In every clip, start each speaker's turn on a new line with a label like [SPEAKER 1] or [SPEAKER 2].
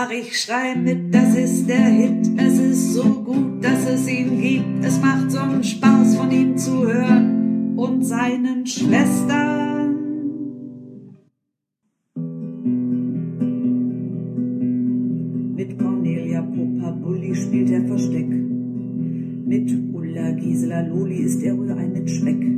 [SPEAKER 1] Ach, ich schrei mit, das ist der Hit, es ist so gut, dass es ihn gibt. Es macht so einen Spaß, von ihm zu hören und seinen Schwestern. Mit Cornelia Popa Bulli spielt er Versteck. Mit Ulla Gisela Loli ist er wohl ein mit Schreck.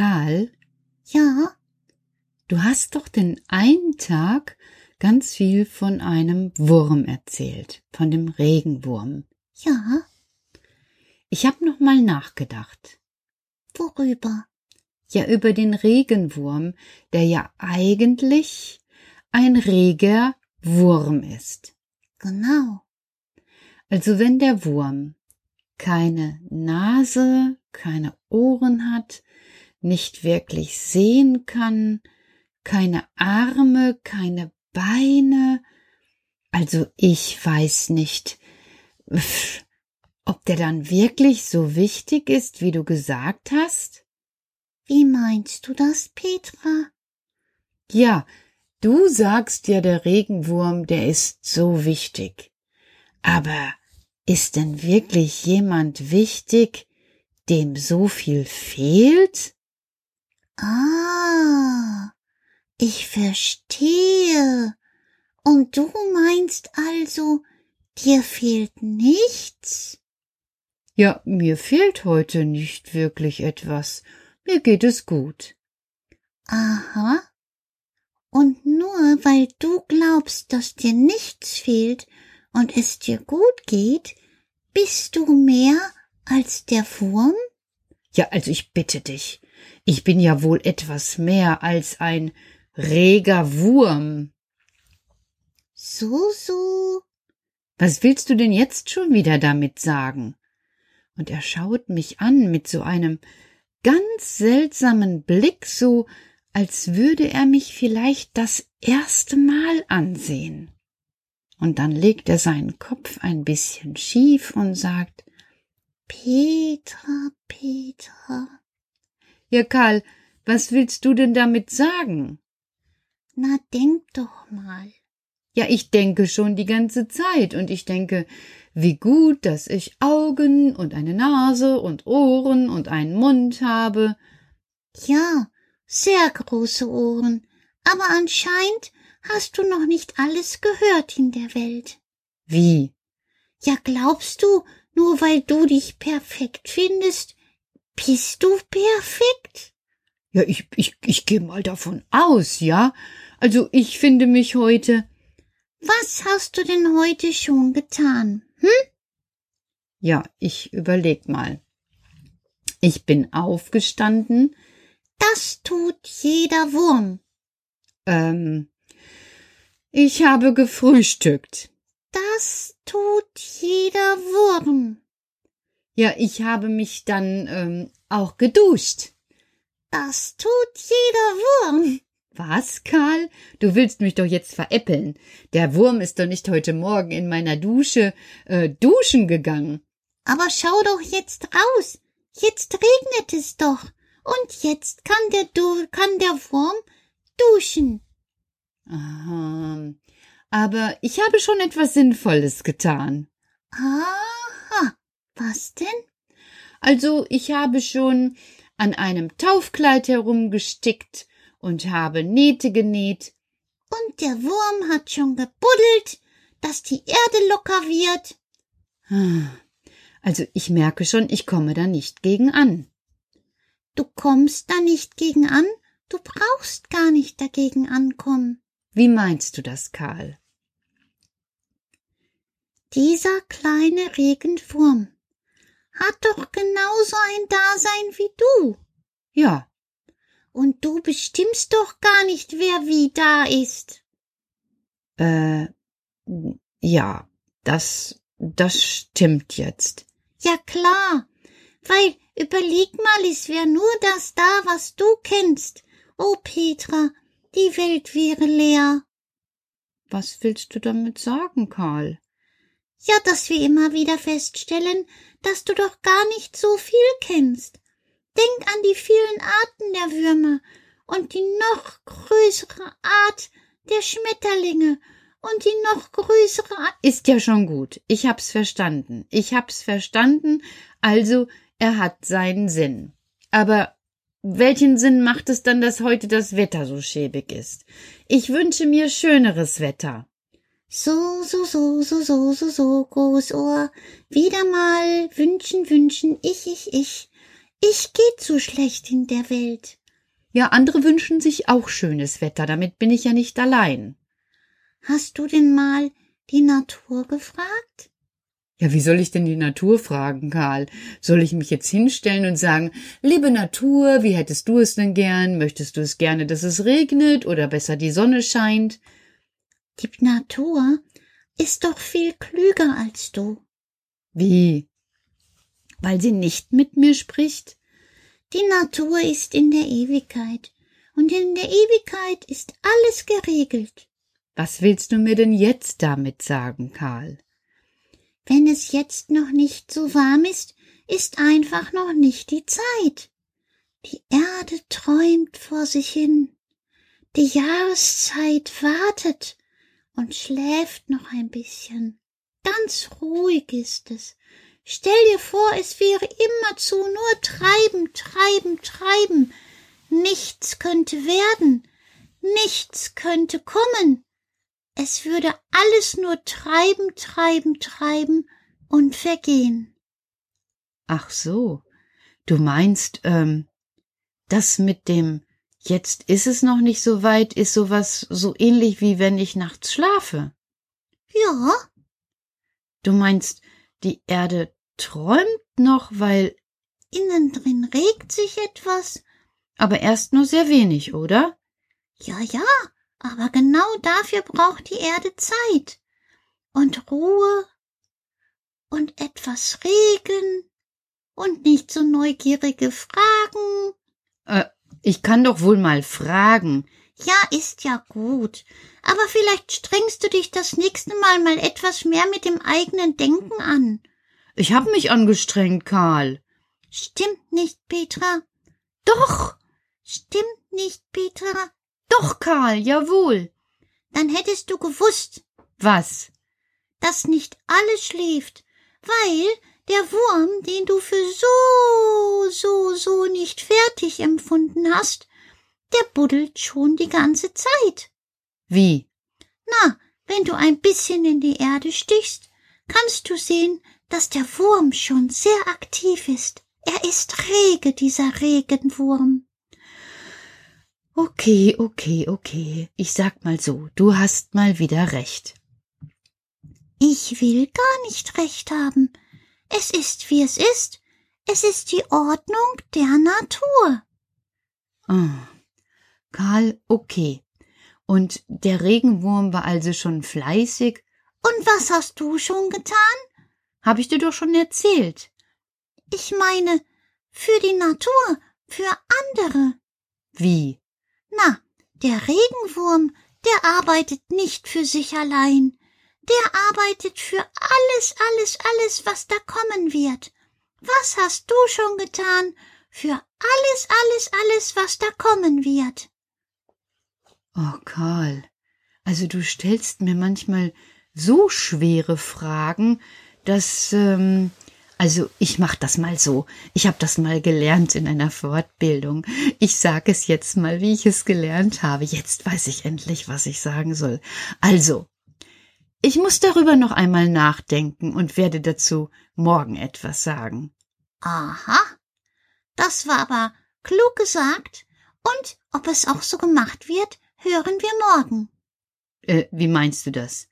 [SPEAKER 2] Karl,
[SPEAKER 3] Ja,
[SPEAKER 2] du hast doch den einen Tag ganz viel von einem Wurm erzählt, von dem Regenwurm.
[SPEAKER 3] ja,
[SPEAKER 2] Ich habe noch mal nachgedacht.
[SPEAKER 3] worüber?
[SPEAKER 2] Ja, über den Regenwurm, der ja eigentlich ein reger Wurm ist.
[SPEAKER 3] Genau.
[SPEAKER 2] Also wenn der Wurm keine Nase, keine Ohren hat, nicht wirklich sehen kann, keine Arme, keine Beine, also ich weiß nicht, ob der dann wirklich so wichtig ist, wie du gesagt hast?
[SPEAKER 3] Wie meinst du das, Petra?
[SPEAKER 2] Ja, du sagst ja, der Regenwurm, der ist so wichtig. Aber ist denn wirklich jemand wichtig, dem so viel fehlt?
[SPEAKER 3] Ah, ich verstehe. Und du meinst also, dir fehlt nichts?
[SPEAKER 2] Ja, mir fehlt heute nicht wirklich etwas. Mir geht es gut.
[SPEAKER 3] Aha. Und nur weil du glaubst, dass dir nichts fehlt und es dir gut geht, bist du mehr als der Wurm?
[SPEAKER 2] Ja, also ich bitte dich. Ich bin ja wohl etwas mehr als ein reger Wurm.
[SPEAKER 3] So, so.
[SPEAKER 2] Was willst du denn jetzt schon wieder damit sagen? Und er schaut mich an mit so einem ganz seltsamen Blick, so als würde er mich vielleicht das erste Mal ansehen. Und dann legt er seinen Kopf ein bisschen schief und sagt
[SPEAKER 3] Petra, Petra.
[SPEAKER 2] Ja, Karl, was willst du denn damit sagen?
[SPEAKER 3] Na, denk doch mal.
[SPEAKER 2] Ja, ich denke schon die ganze Zeit und ich denke, wie gut, dass ich Augen und eine Nase und Ohren und einen Mund habe.
[SPEAKER 3] Ja, sehr große Ohren. Aber anscheinend hast du noch nicht alles gehört in der Welt.
[SPEAKER 2] Wie?
[SPEAKER 3] Ja, glaubst du, nur weil du dich perfekt findest, bist du perfekt?
[SPEAKER 2] Ja, ich, ich, ich gehe mal davon aus, ja. Also ich finde mich heute.
[SPEAKER 3] Was hast du denn heute schon getan? Hm?
[SPEAKER 2] Ja, ich überleg mal. Ich bin aufgestanden.
[SPEAKER 3] Das tut jeder Wurm.
[SPEAKER 2] Ähm, ich habe gefrühstückt.
[SPEAKER 3] Das tut jeder Wurm.
[SPEAKER 2] Ja, ich habe mich dann ähm, auch geduscht.
[SPEAKER 3] Das tut jeder Wurm.
[SPEAKER 2] Was, Karl? Du willst mich doch jetzt veräppeln. Der Wurm ist doch nicht heute Morgen in meiner Dusche äh, duschen gegangen.
[SPEAKER 3] Aber schau doch jetzt raus. Jetzt regnet es doch. Und jetzt kann der, du kann der Wurm duschen.
[SPEAKER 2] Aha. Aber ich habe schon etwas Sinnvolles getan.
[SPEAKER 3] Aha. Was denn?
[SPEAKER 2] Also ich habe schon an einem Taufkleid herumgestickt und habe Nähte genäht.
[SPEAKER 3] Und der Wurm hat schon gebuddelt, dass die Erde locker wird.
[SPEAKER 2] Also ich merke schon, ich komme da nicht gegen an.
[SPEAKER 3] Du kommst da nicht gegen an? Du brauchst gar nicht dagegen ankommen.
[SPEAKER 2] Wie meinst du das, Karl?
[SPEAKER 3] Dieser kleine Regenwurm hat doch genauso ein Dasein wie du.
[SPEAKER 2] Ja.
[SPEAKER 3] Und du bestimmst doch gar nicht, wer wie da ist.
[SPEAKER 2] Äh, ja, das, das stimmt jetzt.
[SPEAKER 3] Ja klar, weil überleg mal, es wär nur das da, was du kennst. Oh Petra, die Welt wäre leer.
[SPEAKER 2] Was willst du damit sagen, Karl?
[SPEAKER 3] Ja, dass wir immer wieder feststellen, dass du doch gar nicht so viel kennst. Denk an die vielen Arten der Würmer und die noch größere Art der Schmetterlinge und die noch größere Art.
[SPEAKER 2] Ist ja schon gut. Ich hab's verstanden. Ich hab's verstanden. Also, er hat seinen Sinn. Aber welchen Sinn macht es dann, dass heute das Wetter so schäbig ist? Ich wünsche mir schöneres Wetter.
[SPEAKER 3] So, so, so, so, so, so, so, Großohr. Wieder mal wünschen, wünschen, ich, ich, ich. Ich geh zu schlecht in der Welt.
[SPEAKER 2] Ja, andere wünschen sich auch schönes Wetter, damit bin ich ja nicht allein.
[SPEAKER 3] Hast du denn mal die Natur gefragt?
[SPEAKER 2] Ja, wie soll ich denn die Natur fragen, Karl? Soll ich mich jetzt hinstellen und sagen, liebe Natur, wie hättest du es denn gern? Möchtest du es gerne, dass es regnet oder besser die Sonne scheint?
[SPEAKER 3] Die Natur ist doch viel klüger als du.
[SPEAKER 2] Wie? Weil sie nicht mit mir spricht?
[SPEAKER 3] Die Natur ist in der Ewigkeit, und in der Ewigkeit ist alles geregelt.
[SPEAKER 2] Was willst du mir denn jetzt damit sagen, Karl?
[SPEAKER 3] Wenn es jetzt noch nicht so warm ist, ist einfach noch nicht die Zeit. Die Erde träumt vor sich hin. Die Jahreszeit wartet und schläft noch ein bisschen. Ganz ruhig ist es. Stell dir vor, es wäre immerzu nur treiben, treiben, treiben. Nichts könnte werden, nichts könnte kommen. Es würde alles nur treiben, treiben, treiben und vergehen.
[SPEAKER 2] Ach so, du meinst, ähm, das mit dem Jetzt ist es noch nicht so weit, ist sowas so ähnlich wie wenn ich nachts schlafe.
[SPEAKER 3] Ja.
[SPEAKER 2] Du meinst, die Erde träumt noch, weil
[SPEAKER 3] innen drin regt sich etwas.
[SPEAKER 2] Aber erst nur sehr wenig, oder?
[SPEAKER 3] Ja, ja, aber genau dafür braucht die Erde Zeit und Ruhe und etwas Regen und nicht so neugierige Fragen.
[SPEAKER 2] Äh, ich kann doch wohl mal fragen.
[SPEAKER 3] Ja, ist ja gut. Aber vielleicht strengst du dich das nächste Mal mal etwas mehr mit dem eigenen Denken an.
[SPEAKER 2] Ich hab mich angestrengt, Karl.
[SPEAKER 3] Stimmt nicht, Petra.
[SPEAKER 2] Doch.
[SPEAKER 3] Stimmt nicht, Petra.
[SPEAKER 2] Doch, Karl, jawohl.
[SPEAKER 3] Dann hättest du gewusst.
[SPEAKER 2] Was?
[SPEAKER 3] Dass nicht alles schläft, weil der Wurm, den du für so, so, so nicht fertig empfunden hast, der buddelt schon die ganze Zeit.
[SPEAKER 2] Wie?
[SPEAKER 3] Na, wenn du ein bisschen in die Erde stichst, kannst du sehen, dass der Wurm schon sehr aktiv ist. Er ist rege, dieser Regenwurm.
[SPEAKER 2] Okay, okay, okay. Ich sag mal so, du hast mal wieder recht.
[SPEAKER 3] Ich will gar nicht recht haben. Es ist, wie es ist. Es ist die Ordnung der Natur.
[SPEAKER 2] Oh. Karl, okay. Und der Regenwurm war also schon fleißig?
[SPEAKER 3] Und was hast du schon getan?
[SPEAKER 2] Hab ich dir doch schon erzählt.
[SPEAKER 3] Ich meine, für die Natur, für andere.
[SPEAKER 2] Wie?
[SPEAKER 3] Na, der Regenwurm, der arbeitet nicht für sich allein. Der arbeitet für alles, alles, alles, was da kommen wird. Was hast du schon getan für alles, alles, alles, was da kommen wird.
[SPEAKER 2] Oh, Karl, also du stellst mir manchmal so schwere Fragen, dass ähm, also ich mach das mal so. Ich habe das mal gelernt in einer Fortbildung. Ich sage es jetzt mal, wie ich es gelernt habe. Jetzt weiß ich endlich, was ich sagen soll. Also, ich muss darüber noch einmal nachdenken und werde dazu morgen etwas sagen.
[SPEAKER 3] Aha. Das war aber klug gesagt. Und ob es auch so gemacht wird, hören wir morgen.
[SPEAKER 2] Äh, wie meinst du das?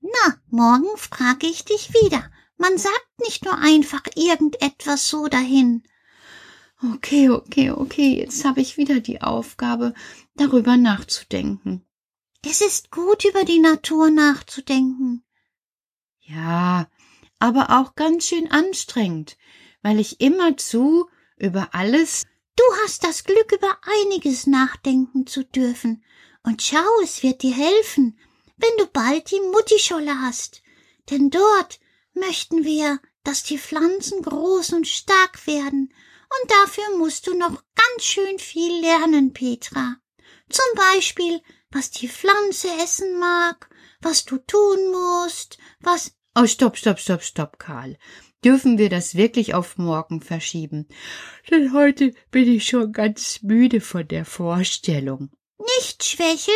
[SPEAKER 3] Na, morgen frage ich dich wieder. Man sagt nicht nur einfach irgendetwas so dahin.
[SPEAKER 2] Okay, okay, okay, jetzt habe ich wieder die Aufgabe, darüber nachzudenken.
[SPEAKER 3] Es ist gut, über die Natur nachzudenken.
[SPEAKER 2] Ja, aber auch ganz schön anstrengend, weil ich immerzu über alles.
[SPEAKER 3] Du hast das Glück, über einiges nachdenken zu dürfen. Und schau, es wird dir helfen, wenn du bald die Muttischolle hast. Denn dort möchten wir, dass die Pflanzen groß und stark werden. Und dafür musst du noch ganz schön viel lernen, Petra. Zum Beispiel, was die Pflanze essen mag, was du tun musst, was.
[SPEAKER 2] Oh, stopp, stopp, stopp, stopp, Karl. Dürfen wir das wirklich auf morgen verschieben? Denn heute bin ich schon ganz müde von der Vorstellung.
[SPEAKER 3] Nicht schwächeln?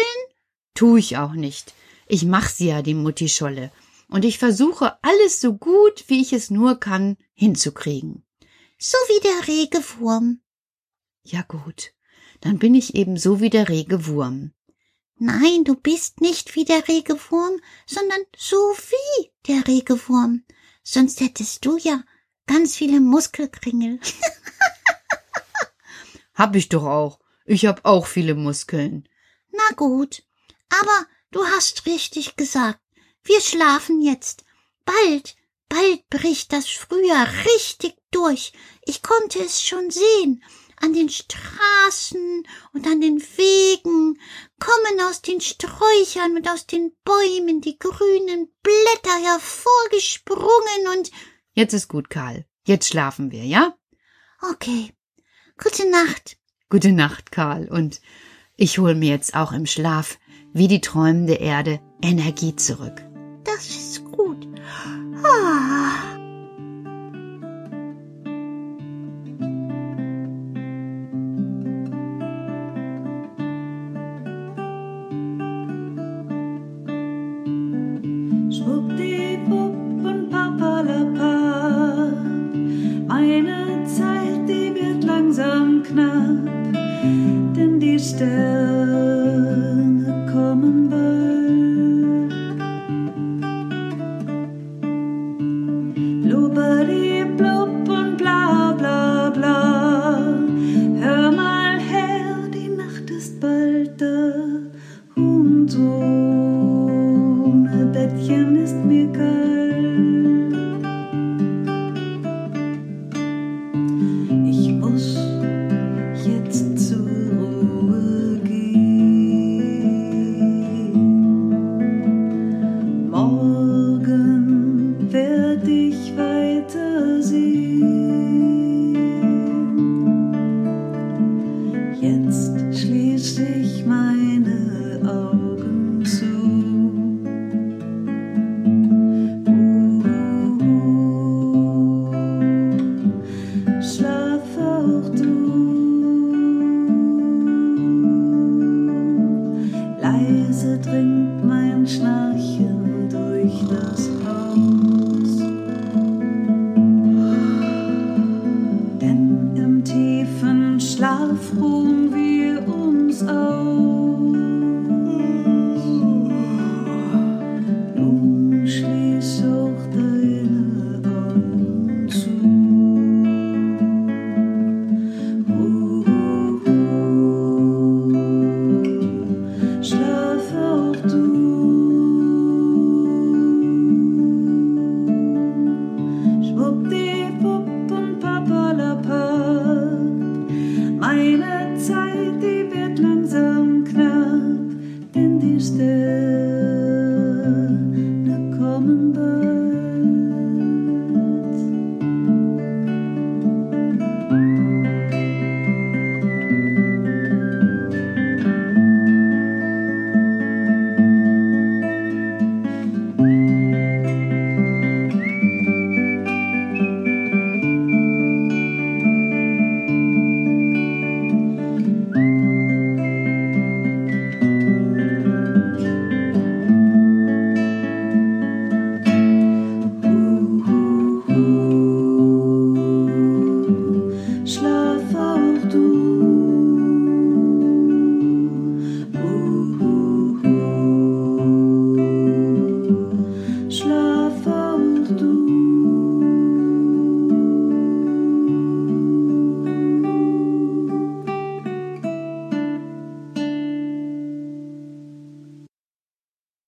[SPEAKER 2] Tu ich auch nicht. Ich mach sie ja, die Muttischolle. Und ich versuche alles so gut, wie ich es nur kann, hinzukriegen.
[SPEAKER 3] So wie der rege Wurm.
[SPEAKER 2] Ja gut, dann bin ich eben so wie der rege Wurm.
[SPEAKER 3] Nein, du bist nicht wie der rege Wurm, sondern so wie der rege Wurm. Sonst hättest du ja ganz viele Muskelkringel.
[SPEAKER 2] hab ich doch auch. Ich hab auch viele Muskeln.
[SPEAKER 3] Na gut, aber du hast richtig gesagt. Wir schlafen jetzt. Bald, bald bricht das Frühjahr richtig durch. Ich konnte es schon sehen. An den Straßen und an den Wegen kommen aus den Sträuchern und aus den Bäumen die grünen Blätter hervorgesprungen und
[SPEAKER 2] Jetzt ist gut, Karl. Jetzt schlafen wir, ja?
[SPEAKER 3] Okay. Gute Nacht.
[SPEAKER 2] Gute Nacht, Karl. Und ich hol mir jetzt auch im Schlaf, wie die träumende Erde, Energie zurück.
[SPEAKER 3] Das ist gut. Ah.
[SPEAKER 1] Schwupp,